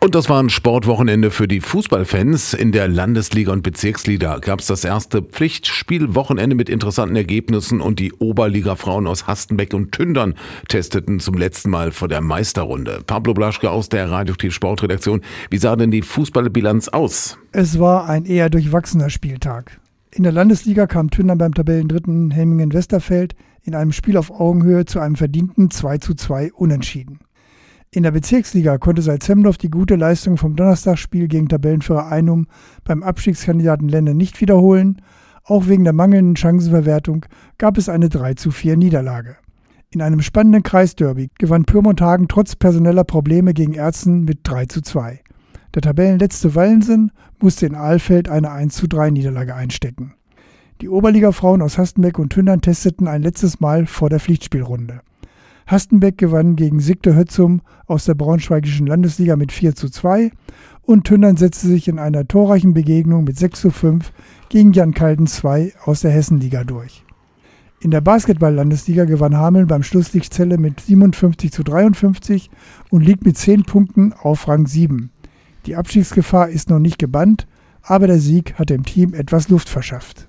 Und das war ein Sportwochenende für die Fußballfans. In der Landesliga und Bezirksliga gab es das erste Pflichtspielwochenende mit interessanten Ergebnissen und die Oberliga-Frauen aus Hastenbeck und Tündern testeten zum letzten Mal vor der Meisterrunde. Pablo Blaschke aus der Radioaktiv Sportredaktion. Wie sah denn die Fußballbilanz aus? Es war ein eher durchwachsener Spieltag. In der Landesliga kam Tündern beim Tabellendritten Hemmingen-Westerfeld in einem Spiel auf Augenhöhe zu einem verdienten 2 zu 2 Unentschieden. In der Bezirksliga konnte Salzhemdorf die gute Leistung vom Donnerstagsspiel gegen Tabellenführer Einum beim Abstiegskandidaten Lenne nicht wiederholen. Auch wegen der mangelnden Chancenverwertung gab es eine 3 zu 4 Niederlage. In einem spannenden Kreisderby gewann Pyrmont trotz personeller Probleme gegen Erzen mit 3 zu 2. Der Tabellenletzte Wallensen musste in Ahlfeld eine 1 zu 3 Niederlage einstecken. Die Oberliga-Frauen aus Hastenbeck und Tündern testeten ein letztes Mal vor der Pflichtspielrunde. Hastenbeck gewann gegen Sigte Hötzum aus der Braunschweigischen Landesliga mit 4 zu 2 und Tündern setzte sich in einer torreichen Begegnung mit 6 zu 5 gegen Jan Kalden 2 aus der Hessenliga durch. In der Basketball-Landesliga gewann Hameln beim Schlusslichtzelle mit 57 zu 53 und liegt mit 10 Punkten auf Rang 7. Die Abstiegsgefahr ist noch nicht gebannt, aber der Sieg hat dem Team etwas Luft verschafft.